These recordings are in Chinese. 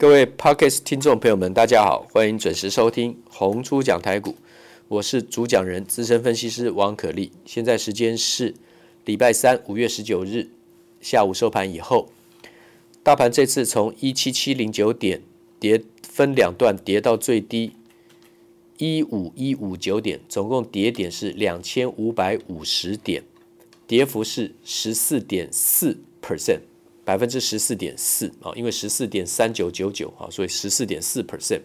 各位 Podcast 听众朋友们，大家好，欢迎准时收听红猪讲台股，我是主讲人资深分析师王可立。现在时间是礼拜三五月十九日下午收盘以后，大盘这次从一七七零九点跌分两段跌到最低一五一五九点，总共跌点是两千五百五十点，跌幅是十四点四 percent。百分之十四点四啊，因为十四点三九九九啊，所以十四点四 percent，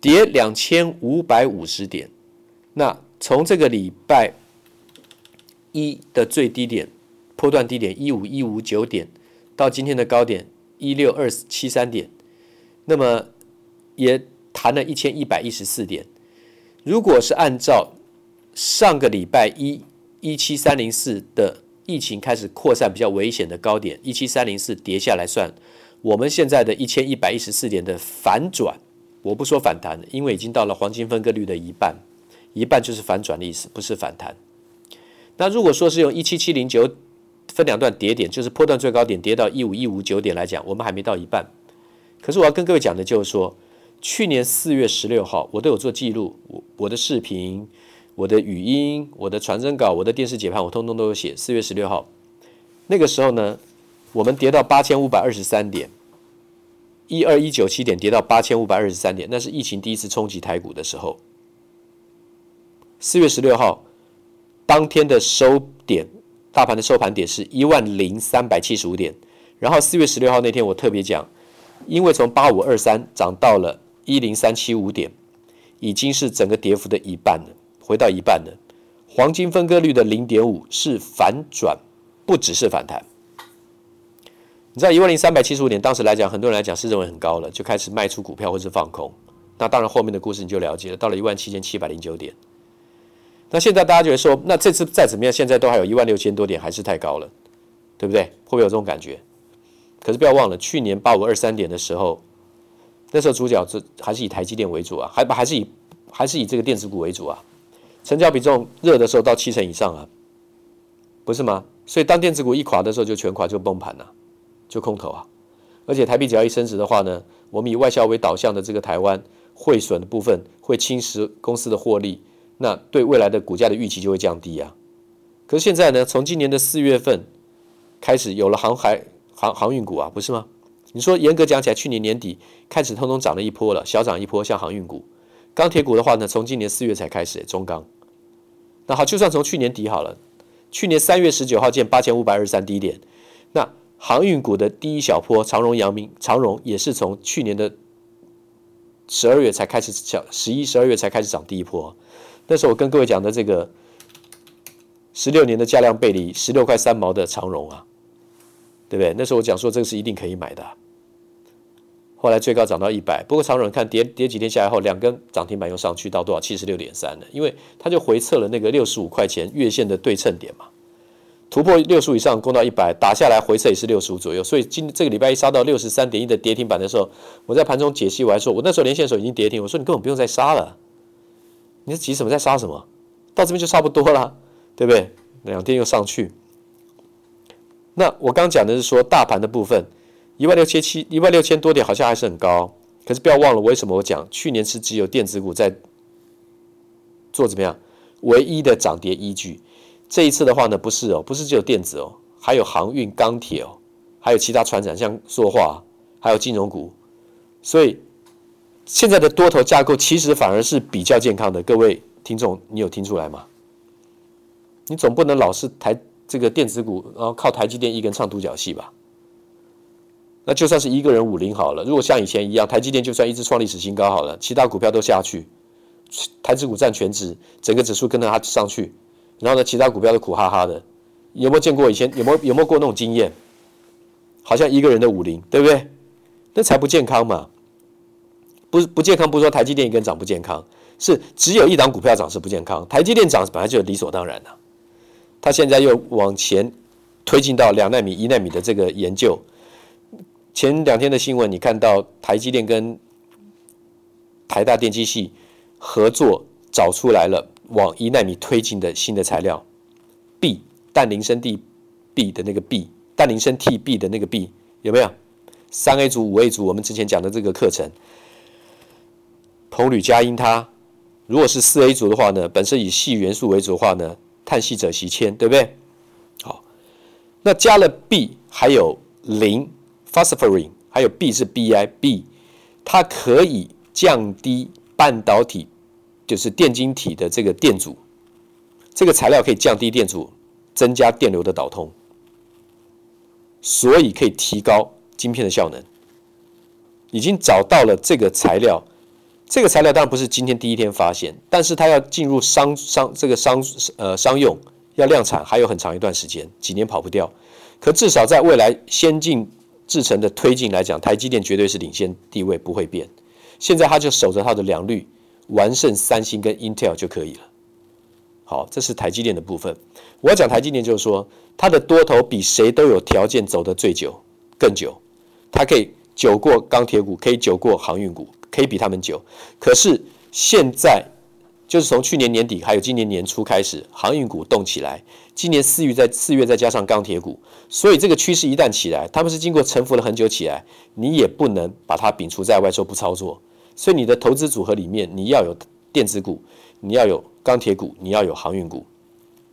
跌两千五百五十点。那从这个礼拜一的最低点，波段低点一五一五九点，到今天的高点一六二七三点，那么也弹了一千一百一十四点。如果是按照上个礼拜一一七三零四的。疫情开始扩散比较危险的高点一七三零四跌下来算，我们现在的一千一百一十四点的反转，我不说反弹，因为已经到了黄金分割率的一半，一半就是反转的意思，不是反弹。那如果说是用一七七零九分两段跌点，就是波段最高点跌到一五一五九点来讲，我们还没到一半。可是我要跟各位讲的就是说，去年四月十六号我都有做记录，我我的视频。我的语音、我的传真稿、我的电视解盘，我通通都有写。四月十六号那个时候呢，我们跌到八千五百二十三点，一二一九七点跌到八千五百二十三点，那是疫情第一次冲击台股的时候。四月十六号当天的收点，大盘的收盘点是一万零三百七十五点。然后四月十六号那天，我特别讲，因为从八五二三涨到了一零三七五点，已经是整个跌幅的一半了。回到一半了，黄金分割率的零点五是反转，不只是反弹。你知道一万零三百七十五点，当时来讲，很多人来讲是认为很高了，就开始卖出股票或是放空。那当然后面的故事你就了解了。到了一万七千七百零九点，那现在大家觉得说，那这次再怎么样，现在都还有一万六千多点，还是太高了，对不对？会不会有这种感觉？可是不要忘了，去年八五二三点的时候，那时候主角是还是以台积电为主啊，还还是以还是以这个电子股为主啊。成交比重热的时候到七成以上啊，不是吗？所以当电子股一垮的时候就全垮，就崩盘了，就空头啊。而且台币只要一升值的话呢，我们以外销为导向的这个台湾汇损的部分会侵蚀公司的获利，那对未来的股价的预期就会降低啊。可是现在呢，从今年的四月份开始有了航海航航运股啊，不是吗？你说严格讲起来，去年年底开始通通涨了一波了，小涨一波，像航运股。钢铁股的话呢，从今年四月才开始，中钢。那好，就算从去年底好了，去年三月十九号见八千五百二十三低点，那航运股的第一小波，长荣、阳明、长荣也是从去年的十二月才开始涨，十一、十二月才开始涨第一波。那时候我跟各位讲的这个十六年的价量背离，十六块三毛的长荣啊，对不对？那时候我讲说这个是一定可以买的。后来最高涨到一百，不过长荣看跌跌几天下来后，两根涨停板又上去到多少？七十六点三了，因为它就回测了那个六十五块钱月线的对称点嘛，突破六十五以上攻到一百，打下来回测也是六十五左右，所以今这个礼拜一杀到六十三点一的跌停板的时候，我在盘中解析我还说，我那时候连线的时候已经跌停，我说你根本不用再杀了，你是急什么在杀什么？到这边就差不多了，对不对？两天又上去，那我刚讲的是说大盘的部分。一万六千七，一万六千多点好像还是很高，可是不要忘了，为什么我讲去年是只有电子股在做怎么样唯一的涨跌依据？这一次的话呢，不是哦，不是只有电子哦，还有航运、钢铁哦，还有其他船产，像塑化，还有金融股。所以现在的多头架构其实反而是比较健康的。各位听众，你有听出来吗？你总不能老是台这个电子股，然后靠台积电一根唱独角戏吧？那就算是一个人五零好了，如果像以前一样，台积电就算一直创历史新高好了，其他股票都下去，台指股占全值，整个指数跟着它上去，然后呢，其他股票都苦哈哈的，有没有见过以前有没有有没有过那种经验？好像一个人的五零，对不对？那才不健康嘛！不是不健康，不是说台积电一个人涨不健康，是只有一档股票涨是不健康。台积电涨本来就理所当然的，它现在又往前推进到两纳米、一纳米的这个研究。前两天的新闻，你看到台积电跟台大电机系合作找出来了往一纳米推进的新的材料，B 氮磷砷地 B 的那个 B 氮磷砷 T B 的那个 B 有没有？三 A 族、五 A 族，我们之前讲的这个课程，铜铝加銦鉈。如果是四 A 族的话呢，本身以系元素为主的话呢，碳系者席铅，对不对？好，那加了 B 还有磷 （Phosphorin），还有 B 是 Bi，B，它可以降低半导体，就是电晶体的这个电阻。这个材料可以降低电阻，增加电流的导通，所以可以提高晶片的效能。已经找到了这个材料。这个材料当然不是今天第一天发现，但是它要进入商商这个商呃商用要量产，还有很长一段时间，几年跑不掉。可至少在未来先进制程的推进来讲，台积电绝对是领先地位，不会变。现在它就守着它的良率，完胜三星跟 Intel 就可以了。好，这是台积电的部分。我要讲台积电，就是说它的多头比谁都有条件走得最久、更久，它可以久过钢铁股，可以久过航运股。可以比他们久，可是现在就是从去年年底还有今年年初开始，航运股动起来。今年四月在四月再加上钢铁股，所以这个趋势一旦起来，他们是经过沉浮了很久起来，你也不能把它摒除在外说不操作。所以你的投资组合里面，你要有电子股，你要有钢铁股，你要有航运股。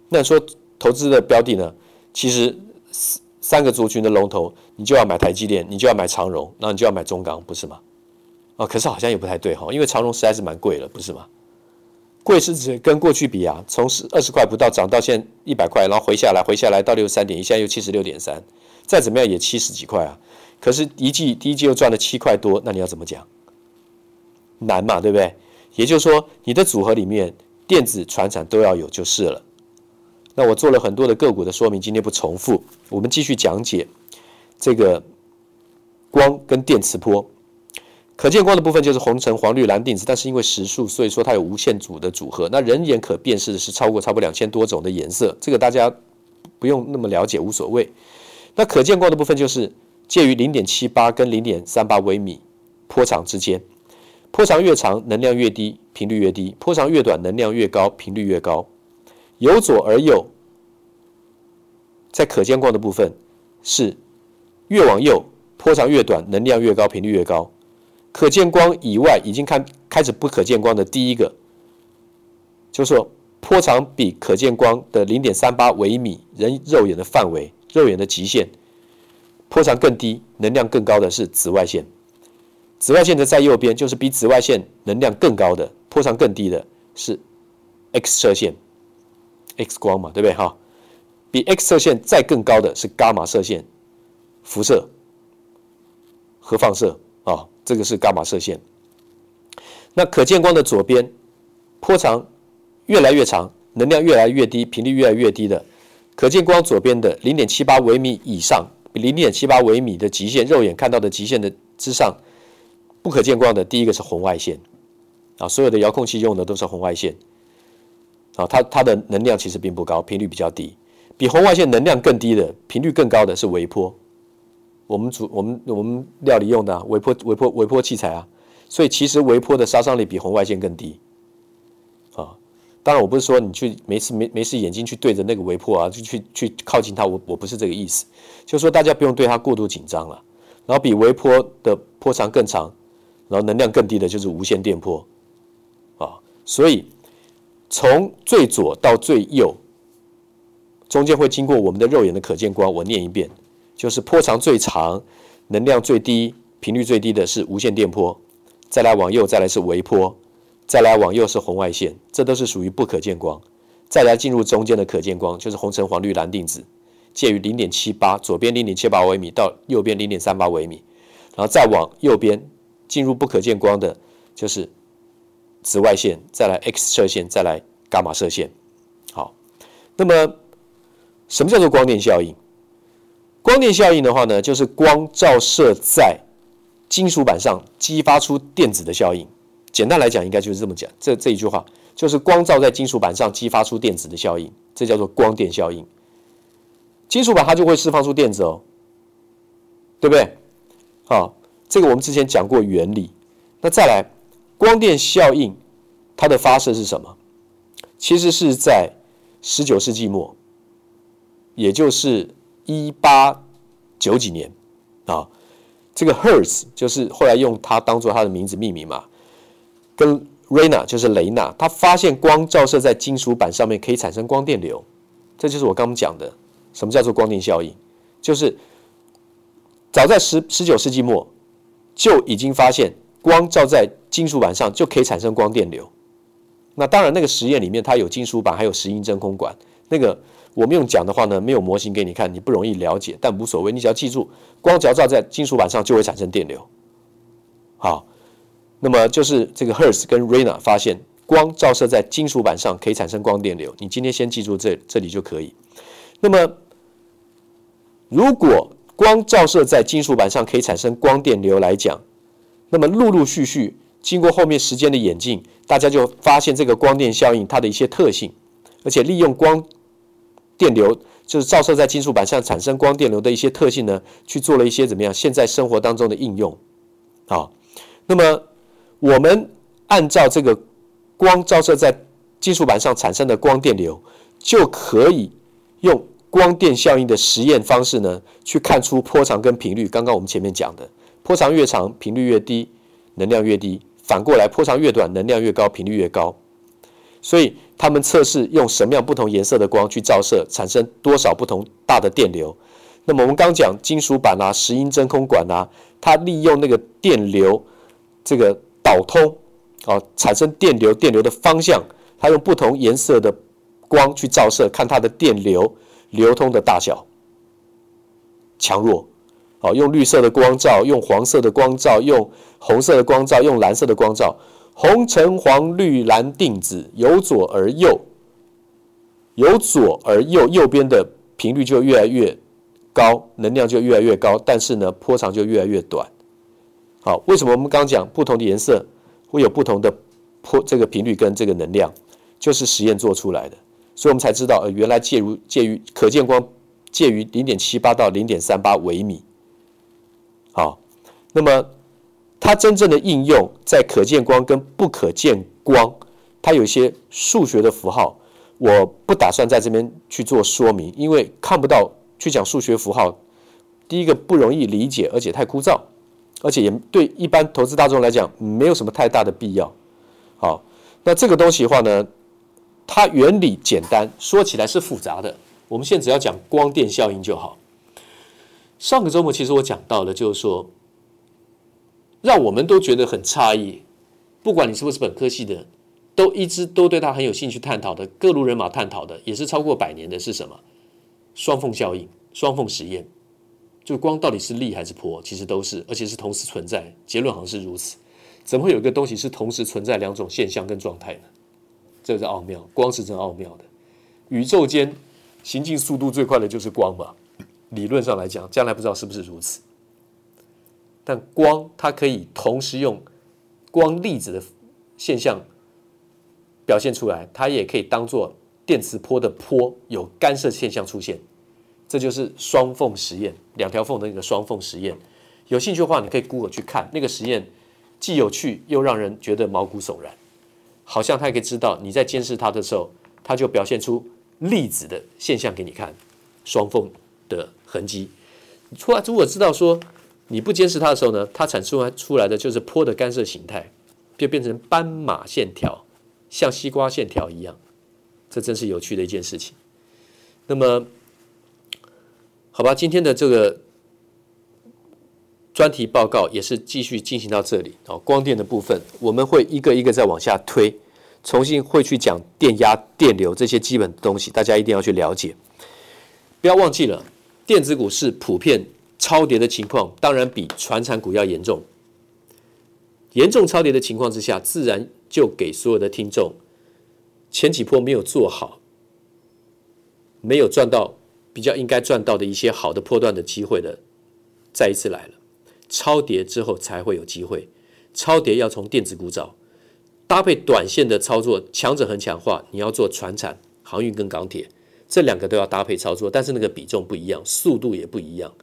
那说投资的标的呢？其实三三个族群的龙头，你就要买台积电，你就要买长荣，那你就要买中钢，不是吗？啊，可是好像也不太对哈，因为长荣实在是蛮贵了，不是吗？贵是指跟过去比啊，从十二十块不到涨到现一百块，然后回下来，回下来到六十三点一，现在又七十六点三，再怎么样也七十几块啊。可是一季第一季又赚了七块多，那你要怎么讲？难嘛，对不对？也就是说，你的组合里面电子、传产都要有就是了。那我做了很多的个股的说明，今天不重复，我们继续讲解这个光跟电磁波。可见光的部分就是红橙黄绿蓝靛紫，但是因为实数，所以说它有无限组的组合。那人眼可辨识的是超过差不多两千多种的颜色，这个大家不用那么了解，无所谓。那可见光的部分就是介于零点七八跟零点三八微米波长之间，波长越长，能量越低，频率越低；波长越短，能量越高，频率越高。由左而右，在可见光的部分是越往右，波长越短，能量越高，频率越高。可见光以外，已经看开始不可见光的第一个，就是说波长比可见光的零点三八微米人肉眼的范围，肉眼的极限，波长更低，能量更高的是紫外线。紫外线的在右边，就是比紫外线能量更高的，波长更低的是 X 射线，X 光嘛，对不对哈？比 X 射线再更高的是伽马射线，辐射、核放射啊。这个是伽马射线。那可见光的左边，波长越来越长，能量越来越低，频率越来越低的可见光左边的零点七八微米以上，比零点七八微米的极限，肉眼看到的极限的之上，不可见光的第一个是红外线啊，所有的遥控器用的都是红外线啊，它它的能量其实并不高，频率比较低，比红外线能量更低的，频率更高的是微波。我们主我们我们料理用的、啊、微波微波微波器材啊，所以其实微波的杀伤力比红外线更低啊。当然我不是说你去没事没没事眼睛去对着那个微波啊，就去去靠近它，我我不是这个意思，就是说大家不用对它过度紧张了。然后比微波的波长更长，然后能量更低的就是无线电波啊。所以从最左到最右，中间会经过我们的肉眼的可见光，我念一遍。就是波长最长、能量最低、频率最低的是无线电波，再来往右，再来是微波，再来往右是红外线，这都是属于不可见光。再来进入中间的可见光，就是红橙黄绿蓝靛紫，介于零点七八，左边零点七八微米到右边零点三八微米，然后再往右边进入不可见光的，就是紫外线，再来 X 射线，再来伽马射线。好，那么什么叫做光电效应？光电效应的话呢，就是光照射在金属板上，激发出电子的效应。简单来讲，应该就是这么讲。这这一句话就是光照在金属板上，激发出电子的效应，这叫做光电效应。金属板它就会释放出电子哦，对不对？好，这个我们之前讲过原理。那再来，光电效应它的发射是什么？其实是在十九世纪末，也就是。一八九几年啊，这个 Hertz 就是后来用它当做它的名字命名嘛，跟 Rena 就是雷纳，他发现光照射在金属板上面可以产生光电流，这就是我刚刚讲的，什么叫做光电效应？就是早在十十九世纪末就已经发现光照在金属板上就可以产生光电流。那当然，那个实验里面它有金属板，还有石英真空管。那个我们用讲的话呢，没有模型给你看，你不容易了解，但无所谓，你只要记住，光只要照在金属板上就会产生电流。好。那么就是这个 Hertz 跟 Rayner 发现光照射在金属板上可以产生光电流。你今天先记住这这里就可以。那么如果光照射在金属板上可以产生光电流来讲，那么陆陆续续经过后面时间的演进，大家就发现这个光电效应它的一些特性，而且利用光电流就是照射在金属板上产生光电流的一些特性呢，去做了一些怎么样现在生活当中的应用。啊，那么。我们按照这个光照射在金属板上产生的光电流，就可以用光电效应的实验方式呢，去看出波长跟频率。刚刚我们前面讲的，波长越长，频率越低，能量越低；反过来，波长越短，能量越高，频率越高。所以他们测试用什么样不同颜色的光去照射，产生多少不同大的电流。那么我们刚讲金属板啊，石英真空管啊，它利用那个电流这个。导通，啊，产生电流，电流的方向，它用不同颜色的光去照射，看它的电流流通的大小、强弱，啊，用绿色的光照，用黄色的光照，用红色的光照，用蓝色的光照，红橙黄绿蓝靛紫，由左而右，由左而右，右边的频率就越来越高，能量就越来越高，但是呢，波长就越来越短。好，为什么我们刚讲不同的颜色会有不同的波这个频率跟这个能量，就是实验做出来的，所以我们才知道，呃，原来介于介于可见光介于零点七八到零点三八微米。好，那么它真正的应用在可见光跟不可见光，它有一些数学的符号，我不打算在这边去做说明，因为看不到去讲数学符号，第一个不容易理解，而且太枯燥。而且也对一般投资大众来讲，没有什么太大的必要。好，那这个东西的话呢，它原理简单，说起来是复杂的。我们现在只要讲光电效应就好。上个周末其实我讲到了，就是说，让我们都觉得很诧异，不管你是不是本科系的，都一直都对它很有兴趣探讨的，各路人马探讨的，也是超过百年的是什么？双缝效应、双缝实验。就光到底是力还是波，其实都是，而且是同时存在。结论好像是如此，怎么会有一个东西是同时存在两种现象跟状态呢？这个是奥妙，光是真奥妙的。宇宙间行进速度最快的就是光嘛，理论上来讲，将来不知道是不是如此。但光它可以同时用光粒子的现象表现出来，它也可以当做电磁波的波有干涉现象出现。这就是双缝实验，两条缝的那个双缝实验。有兴趣的话，你可以 Google 去看那个实验，既有趣又让人觉得毛骨悚然。好像他也可以知道你在监视它的时候，它就表现出粒子的现象给你看，双缝的痕迹。出来如果知道说你不监视它的时候呢，它产出来出来的就是波的干涉形态，就变成斑马线条，像西瓜线条一样。这真是有趣的一件事情。那么。好吧，今天的这个专题报告也是继续进行到这里哦。光电的部分，我们会一个一个再往下推，重新会去讲电压、电流这些基本的东西，大家一定要去了解。不要忘记了，电子股是普遍超跌的情况，当然比传产股要严重。严重超跌的情况之下，自然就给所有的听众前几波没有做好，没有赚到。比较应该赚到的一些好的波段的机会的，再一次来了。超跌之后才会有机会，超跌要从电子股找，搭配短线的操作，强者恒强化。你要做传产、航运跟钢铁，这两个都要搭配操作，但是那个比重不一样，速度也不一样。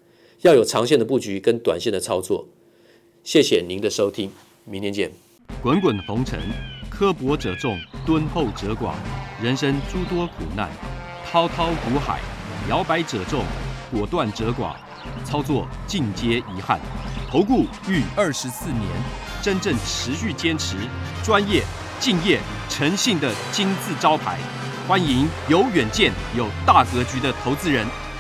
要有长线的布局跟短线的操作。谢谢您的收听，明天见。滚滚红尘，刻薄者众，敦厚者寡，人生诸多苦难，滔滔苦海。摇摆者众，果断者寡，操作尽皆遗憾。投顾逾二十四年，真正持续坚持、专业、敬业、诚信的金字招牌。欢迎有远见、有大格局的投资人